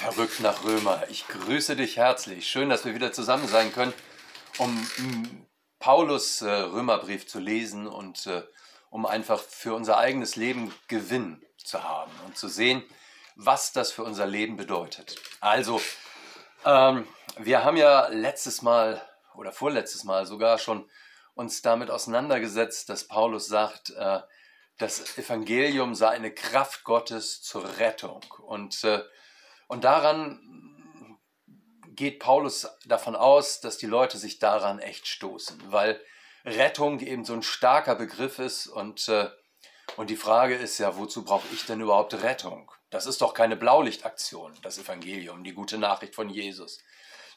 Verrückt nach Römer. Ich grüße dich herzlich. Schön, dass wir wieder zusammen sein können, um mm, Paulus äh, Römerbrief zu lesen und äh, um einfach für unser eigenes Leben Gewinn zu haben und zu sehen, was das für unser Leben bedeutet. Also, ähm, wir haben ja letztes Mal oder vorletztes Mal sogar schon uns damit auseinandergesetzt, dass Paulus sagt, äh, das Evangelium sei eine Kraft Gottes zur Rettung. Und, äh, und daran geht Paulus davon aus, dass die Leute sich daran echt stoßen, weil Rettung eben so ein starker Begriff ist und, äh, und die Frage ist ja, wozu brauche ich denn überhaupt Rettung? Das ist doch keine Blaulichtaktion, das Evangelium, die gute Nachricht von Jesus.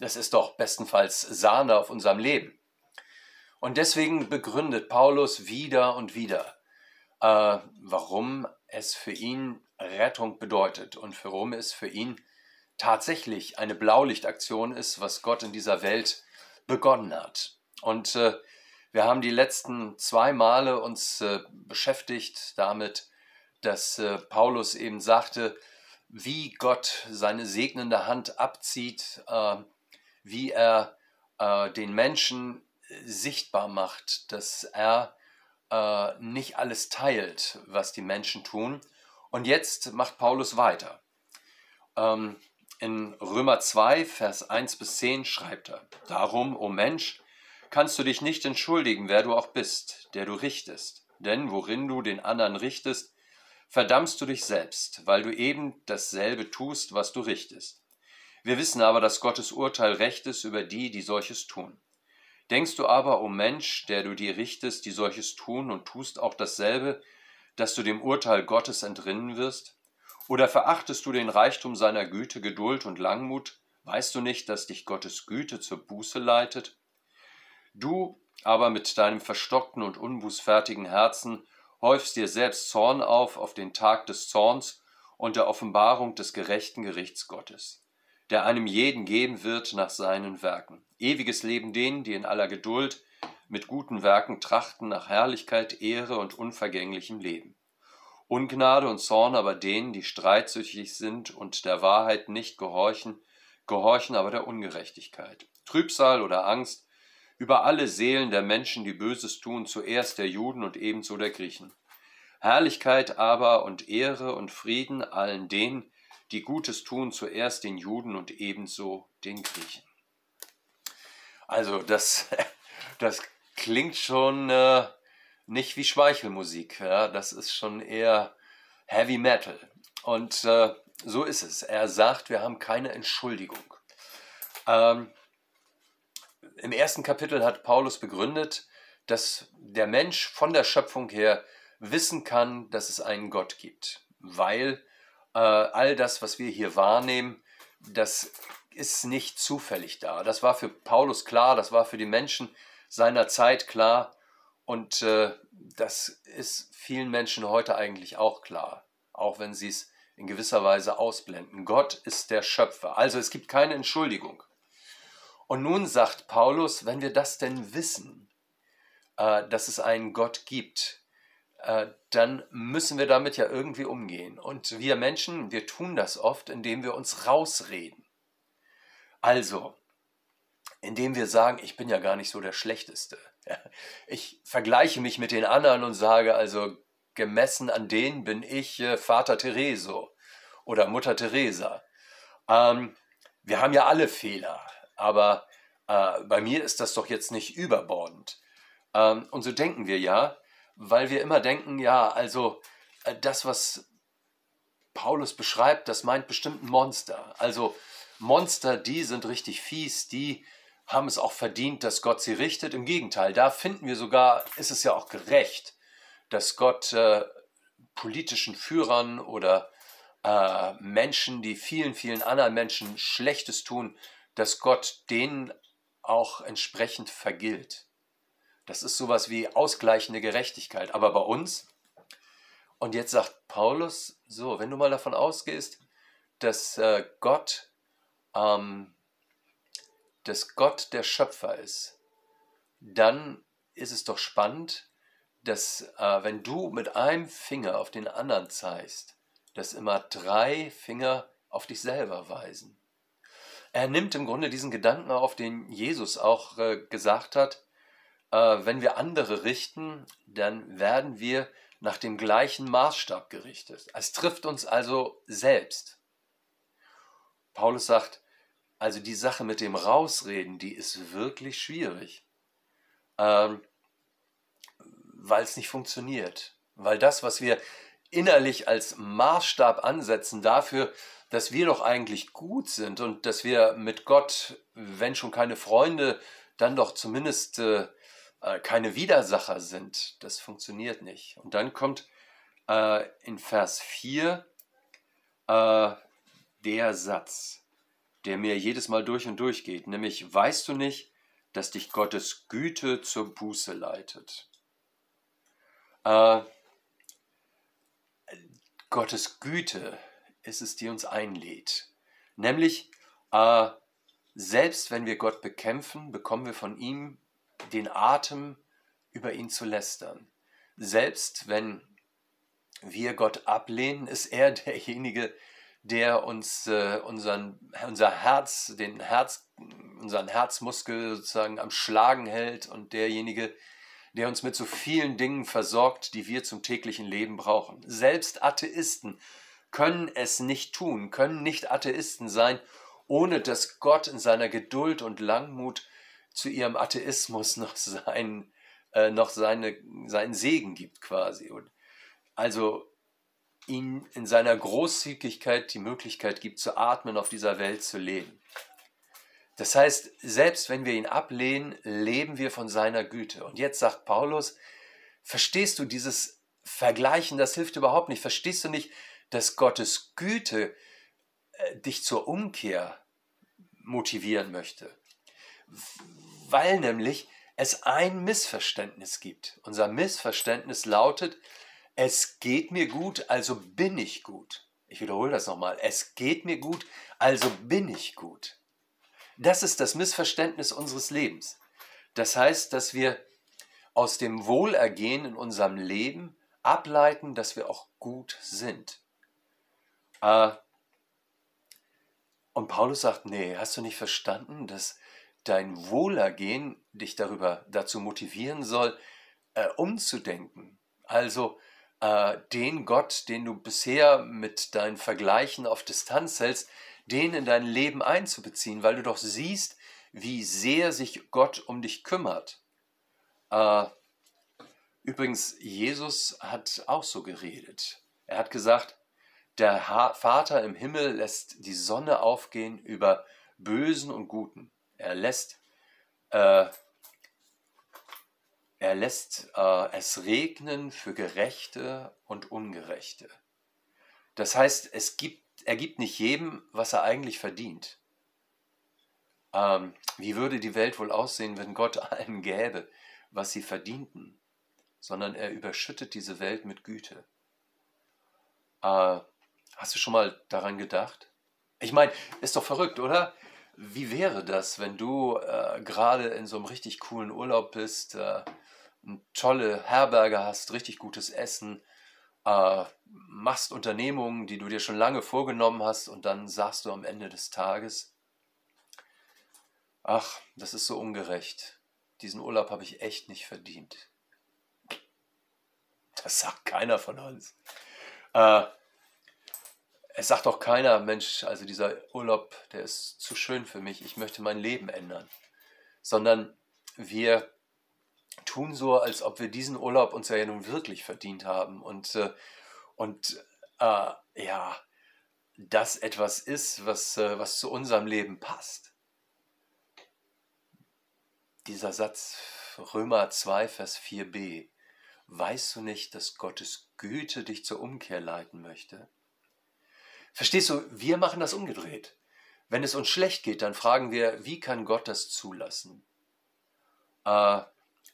Das ist doch bestenfalls Sahne auf unserem Leben. Und deswegen begründet Paulus wieder und wieder, äh, warum es für ihn Rettung bedeutet und warum es für ihn tatsächlich eine Blaulichtaktion ist, was Gott in dieser Welt begonnen hat. Und äh, wir haben die letzten zwei Male uns äh, beschäftigt damit, dass äh, Paulus eben sagte, wie Gott seine segnende Hand abzieht, äh, wie er äh, den Menschen sichtbar macht, dass er äh, nicht alles teilt, was die Menschen tun. Und jetzt macht Paulus weiter. Ähm, in Römer 2, Vers 1 bis 10 schreibt er, Darum, o Mensch, kannst du dich nicht entschuldigen, wer du auch bist, der du richtest. Denn worin du den anderen richtest, verdammst du dich selbst, weil du eben dasselbe tust, was du richtest. Wir wissen aber, dass Gottes Urteil recht ist über die, die solches tun. Denkst du aber, o Mensch, der du dir richtest, die solches tun und tust auch dasselbe, dass du dem Urteil Gottes entrinnen wirst? Oder verachtest du den Reichtum seiner Güte, Geduld und Langmut? Weißt du nicht, dass dich Gottes Güte zur Buße leitet? Du aber mit deinem verstockten und unbußfertigen Herzen häufst dir selbst Zorn auf auf den Tag des Zorns und der Offenbarung des gerechten Gerichts Gottes der einem jeden geben wird nach seinen Werken. Ewiges Leben denen, die in aller Geduld mit guten Werken trachten nach Herrlichkeit, Ehre und unvergänglichem Leben. Ungnade und Zorn aber denen, die streitsüchtig sind und der Wahrheit nicht gehorchen, gehorchen aber der Ungerechtigkeit. Trübsal oder Angst über alle Seelen der Menschen, die Böses tun, zuerst der Juden und ebenso der Griechen. Herrlichkeit aber und Ehre und Frieden allen denen, die Gutes tun, zuerst den Juden und ebenso den Griechen. Also das, das klingt schon äh, nicht wie Schmeichelmusik, ja? das ist schon eher Heavy Metal. Und äh, so ist es. Er sagt, wir haben keine Entschuldigung. Ähm, Im ersten Kapitel hat Paulus begründet, dass der Mensch von der Schöpfung her wissen kann, dass es einen Gott gibt, weil äh, all das, was wir hier wahrnehmen, das ist nicht zufällig da. Das war für Paulus klar, das war für die Menschen seiner Zeit klar und äh, das ist vielen Menschen heute eigentlich auch klar, auch wenn sie es in gewisser Weise ausblenden. Gott ist der Schöpfer, also es gibt keine Entschuldigung. Und nun sagt Paulus, wenn wir das denn wissen, äh, dass es einen Gott gibt, äh, dann müssen wir damit ja irgendwie umgehen. Und wir Menschen, wir tun das oft, indem wir uns rausreden. Also, indem wir sagen, ich bin ja gar nicht so der Schlechteste. Ich vergleiche mich mit den anderen und sage also, gemessen an denen bin ich äh, Vater Tereso oder Mutter Teresa. Ähm, wir haben ja alle Fehler, aber äh, bei mir ist das doch jetzt nicht überbordend. Ähm, und so denken wir ja, weil wir immer denken, ja, also äh, das, was Paulus beschreibt, das meint bestimmt ein Monster. Also Monster, die sind richtig fies, die haben es auch verdient, dass Gott sie richtet. Im Gegenteil, da finden wir sogar, ist es ja auch gerecht, dass Gott äh, politischen Führern oder äh, Menschen, die vielen, vielen anderen Menschen Schlechtes tun, dass Gott denen auch entsprechend vergilt. Das ist sowas wie ausgleichende Gerechtigkeit. Aber bei uns, und jetzt sagt Paulus, so, wenn du mal davon ausgehst, dass äh, Gott, ähm, dass Gott der Schöpfer ist, dann ist es doch spannend, dass äh, wenn du mit einem Finger auf den anderen zeigst, dass immer drei Finger auf dich selber weisen. Er nimmt im Grunde diesen Gedanken auf, den Jesus auch äh, gesagt hat, äh, wenn wir andere richten, dann werden wir nach dem gleichen Maßstab gerichtet. Es trifft uns also selbst. Paulus sagt, also die Sache mit dem Rausreden, die ist wirklich schwierig, ähm, weil es nicht funktioniert. Weil das, was wir innerlich als Maßstab ansetzen dafür, dass wir doch eigentlich gut sind und dass wir mit Gott, wenn schon keine Freunde, dann doch zumindest äh, äh keine Widersacher sind. Das funktioniert nicht. Und dann kommt äh, in Vers 4 äh, der Satz, der mir jedes Mal durch und durch geht, nämlich, weißt du nicht, dass dich Gottes Güte zur Buße leitet? Äh, Gottes Güte ist es, die uns einlädt. Nämlich, äh, selbst wenn wir Gott bekämpfen, bekommen wir von ihm den Atem, über ihn zu lästern. Selbst wenn wir Gott ablehnen, ist er derjenige, der uns äh, unseren, unser Herz, den Herz, unseren Herzmuskel sozusagen am Schlagen hält und derjenige, der uns mit so vielen Dingen versorgt, die wir zum täglichen Leben brauchen. Selbst Atheisten können es nicht tun, können nicht Atheisten sein, ohne dass Gott in seiner Geduld und Langmut zu ihrem Atheismus noch, sein, äh, noch seine, seinen Segen gibt quasi. Und also ihnen in seiner Großzügigkeit die Möglichkeit gibt zu atmen, auf dieser Welt zu leben. Das heißt, selbst wenn wir ihn ablehnen, leben wir von seiner Güte. Und jetzt sagt Paulus, verstehst du dieses Vergleichen, das hilft überhaupt nicht. Verstehst du nicht, dass Gottes Güte äh, dich zur Umkehr motivieren möchte? Weil nämlich es ein Missverständnis gibt. Unser Missverständnis lautet, es geht mir gut, also bin ich gut. Ich wiederhole das nochmal. Es geht mir gut, also bin ich gut. Das ist das Missverständnis unseres Lebens. Das heißt, dass wir aus dem Wohlergehen in unserem Leben ableiten, dass wir auch gut sind. Äh, und Paulus sagt, nee, hast du nicht verstanden, dass dein Wohlergehen dich darüber dazu motivieren soll, äh, umzudenken. Also äh, den Gott, den du bisher mit deinen Vergleichen auf Distanz hältst, den in dein Leben einzubeziehen, weil du doch siehst, wie sehr sich Gott um dich kümmert. Äh, übrigens, Jesus hat auch so geredet. Er hat gesagt, der ha Vater im Himmel lässt die Sonne aufgehen über Bösen und Guten. Er lässt, äh, er lässt äh, es regnen für Gerechte und Ungerechte. Das heißt, es gibt er gibt nicht jedem, was er eigentlich verdient. Ähm, wie würde die Welt wohl aussehen, wenn Gott allen gäbe, was sie verdienten? Sondern er überschüttet diese Welt mit Güte. Äh, hast du schon mal daran gedacht? Ich meine, ist doch verrückt, oder? Wie wäre das, wenn du äh, gerade in so einem richtig coolen Urlaub bist, äh, tolle Herberge hast, richtig gutes Essen, äh, machst Unternehmungen, die du dir schon lange vorgenommen hast und dann sagst du am Ende des Tages, ach, das ist so ungerecht. Diesen Urlaub habe ich echt nicht verdient. Das sagt keiner von uns. Äh, es sagt auch keiner, Mensch, also dieser Urlaub, der ist zu schön für mich, ich möchte mein Leben ändern. Sondern wir tun so, als ob wir diesen Urlaub uns ja nun wirklich verdient haben und, äh, und äh, ja, das etwas ist, was, äh, was zu unserem Leben passt. Dieser Satz Römer 2, Vers 4b. Weißt du nicht, dass Gottes Güte dich zur Umkehr leiten möchte? Verstehst du, wir machen das umgedreht. Wenn es uns schlecht geht, dann fragen wir, wie kann Gott das zulassen? Äh,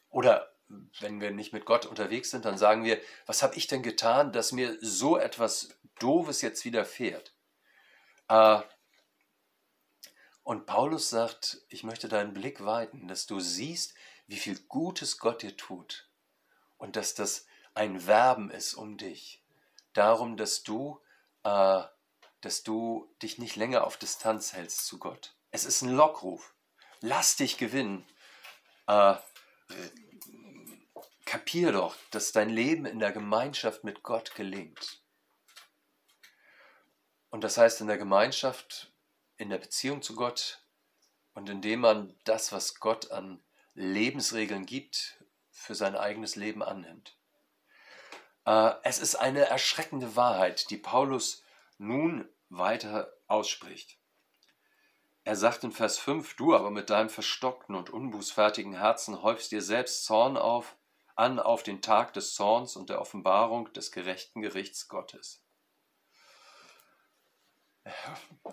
oder wenn wir nicht mit Gott unterwegs sind, dann sagen wir, was habe ich denn getan, dass mir so etwas Doofes jetzt widerfährt? Äh, und Paulus sagt, ich möchte deinen Blick weiten, dass du siehst, wie viel Gutes Gott dir tut und dass das ein Werben ist um dich. Darum, dass du äh, dass du dich nicht länger auf Distanz hältst zu Gott. Es ist ein Lockruf. Lass dich gewinnen. Äh, kapier doch, dass dein Leben in der Gemeinschaft mit Gott gelingt. Und das heißt in der Gemeinschaft, in der Beziehung zu Gott und indem man das, was Gott an Lebensregeln gibt, für sein eigenes Leben annimmt. Äh, es ist eine erschreckende Wahrheit, die Paulus nun weiter ausspricht. Er sagt in Vers 5, du aber mit deinem verstockten und unbußfertigen Herzen häufst dir selbst Zorn auf, an auf den Tag des Zorns und der Offenbarung des gerechten Gerichts Gottes.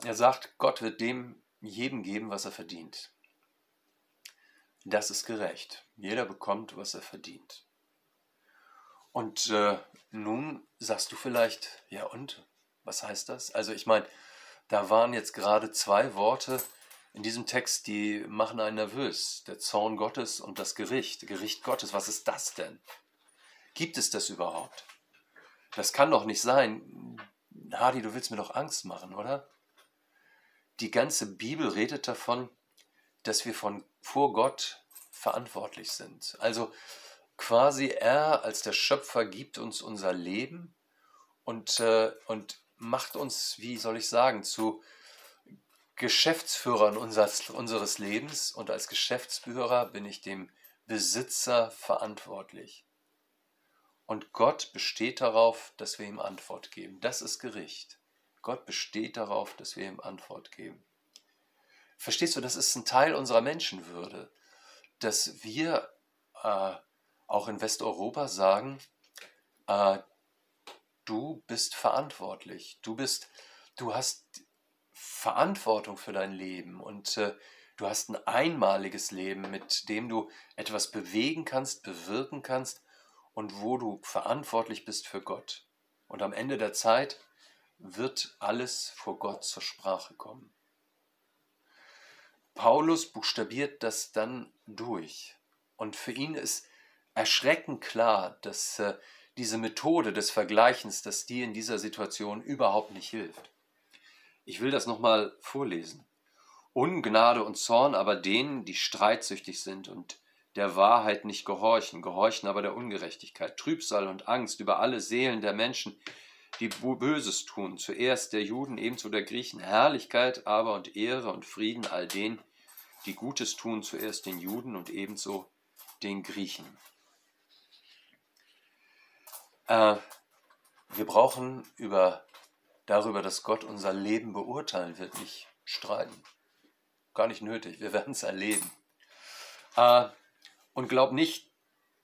Er sagt, Gott wird dem jedem geben, was er verdient. Das ist gerecht. Jeder bekommt, was er verdient. Und äh, nun sagst du vielleicht, ja und? Was heißt das? Also ich meine, da waren jetzt gerade zwei Worte in diesem Text, die machen einen nervös. Der Zorn Gottes und das Gericht. Gericht Gottes, was ist das denn? Gibt es das überhaupt? Das kann doch nicht sein. Hardy, du willst mir doch Angst machen, oder? Die ganze Bibel redet davon, dass wir von vor Gott verantwortlich sind. Also quasi er als der Schöpfer gibt uns unser Leben und, äh, und macht uns, wie soll ich sagen, zu Geschäftsführern unseres, unseres Lebens und als Geschäftsführer bin ich dem Besitzer verantwortlich. Und Gott besteht darauf, dass wir ihm Antwort geben. Das ist Gericht. Gott besteht darauf, dass wir ihm Antwort geben. Verstehst du, das ist ein Teil unserer Menschenwürde, dass wir äh, auch in Westeuropa sagen, äh, du bist verantwortlich, du bist, du hast Verantwortung für dein Leben und äh, du hast ein einmaliges Leben, mit dem du etwas bewegen kannst, bewirken kannst und wo du verantwortlich bist für Gott. Und am Ende der Zeit wird alles vor Gott zur Sprache kommen. Paulus buchstabiert das dann durch. Und für ihn ist erschreckend klar, dass äh, diese Methode des Vergleichens, dass die in dieser Situation überhaupt nicht hilft. Ich will das nochmal vorlesen. Ungnade und Zorn aber denen, die streitsüchtig sind und der Wahrheit nicht gehorchen, gehorchen aber der Ungerechtigkeit, Trübsal und Angst über alle Seelen der Menschen, die Böses tun, zuerst der Juden, ebenso der Griechen, Herrlichkeit aber und Ehre und Frieden all denen, die Gutes tun, zuerst den Juden und ebenso den Griechen. Äh, wir brauchen über, darüber, dass Gott unser Leben beurteilen wird, nicht streiten. Gar nicht nötig, wir werden es erleben. Äh, und glaub nicht,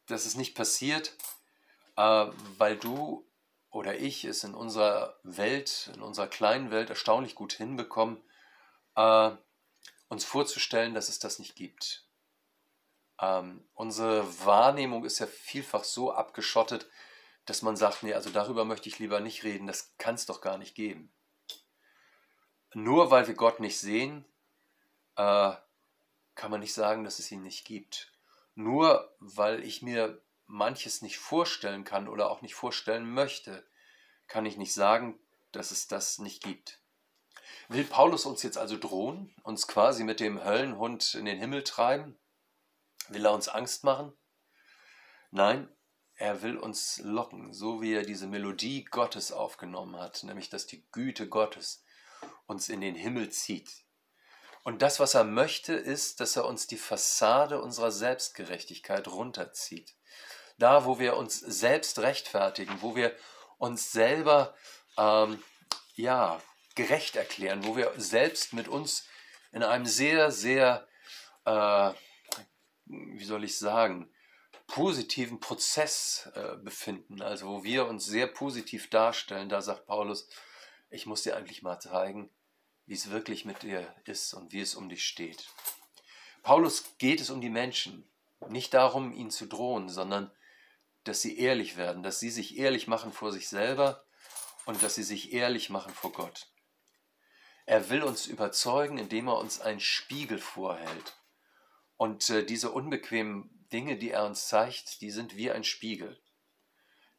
dass es nicht passiert, äh, weil du oder ich es in unserer Welt, in unserer kleinen Welt erstaunlich gut hinbekommen, äh, uns vorzustellen, dass es das nicht gibt. Ähm, unsere Wahrnehmung ist ja vielfach so abgeschottet, dass man sagt, nee, also darüber möchte ich lieber nicht reden, das kann es doch gar nicht geben. Nur weil wir Gott nicht sehen, äh, kann man nicht sagen, dass es ihn nicht gibt. Nur weil ich mir manches nicht vorstellen kann oder auch nicht vorstellen möchte, kann ich nicht sagen, dass es das nicht gibt. Will Paulus uns jetzt also drohen, uns quasi mit dem Höllenhund in den Himmel treiben? Will er uns Angst machen? Nein, er will uns locken, so wie er diese Melodie Gottes aufgenommen hat, nämlich dass die Güte Gottes uns in den Himmel zieht. Und das, was er möchte, ist, dass er uns die Fassade unserer Selbstgerechtigkeit runterzieht da, wo wir uns selbst rechtfertigen, wo wir uns selber ähm, ja, gerecht erklären, wo wir selbst mit uns in einem sehr, sehr, äh, wie soll ich sagen, positiven Prozess äh, befinden, also wo wir uns sehr positiv darstellen, da sagt Paulus, ich muss dir eigentlich mal zeigen, wie es wirklich mit dir ist und wie es um dich steht. Paulus geht es um die Menschen, nicht darum, ihnen zu drohen, sondern dass sie ehrlich werden, dass sie sich ehrlich machen vor sich selber und dass sie sich ehrlich machen vor Gott. Er will uns überzeugen, indem er uns einen Spiegel vorhält. Und äh, diese unbequemen Dinge, die er uns zeigt, die sind wie ein Spiegel.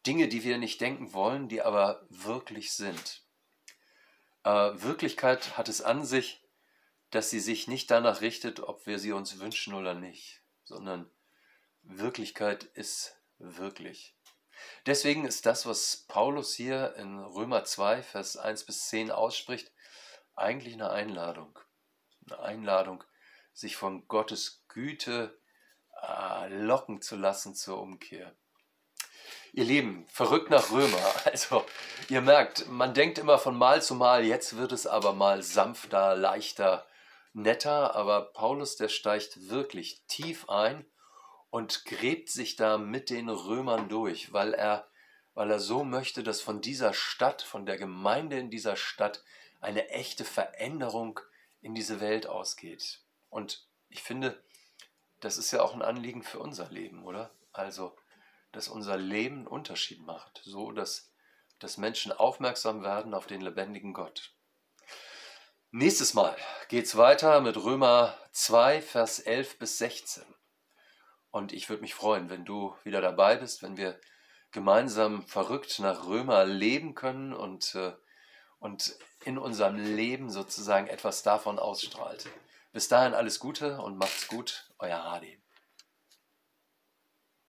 Dinge, die wir nicht denken wollen, die aber wirklich sind. Äh, Wirklichkeit hat es an sich, dass sie sich nicht danach richtet, ob wir sie uns wünschen oder nicht, sondern Wirklichkeit ist wirklich. Deswegen ist das, was Paulus hier in Römer 2, Vers 1 bis 10 ausspricht, eigentlich eine Einladung. Eine Einladung, sich von Gottes Güte äh, locken zu lassen zur Umkehr. Ihr Lieben, verrückt nach Römer. Also, ihr merkt, man denkt immer von Mal zu Mal, jetzt wird es aber mal sanfter, leichter, netter, aber Paulus, der steigt wirklich tief ein und gräbt sich da mit den Römern durch, weil er, weil er so möchte, dass von dieser Stadt, von der Gemeinde in dieser Stadt eine echte Veränderung in diese Welt ausgeht. Und ich finde, das ist ja auch ein Anliegen für unser Leben, oder? Also, dass unser Leben einen Unterschied macht, so dass, dass Menschen aufmerksam werden auf den lebendigen Gott. Nächstes Mal geht es weiter mit Römer 2, Vers 11 bis 16. Und ich würde mich freuen, wenn du wieder dabei bist, wenn wir gemeinsam verrückt nach Römer leben können und, äh, und in unserem Leben sozusagen etwas davon ausstrahlt. Bis dahin alles Gute und macht's gut, euer Hardy.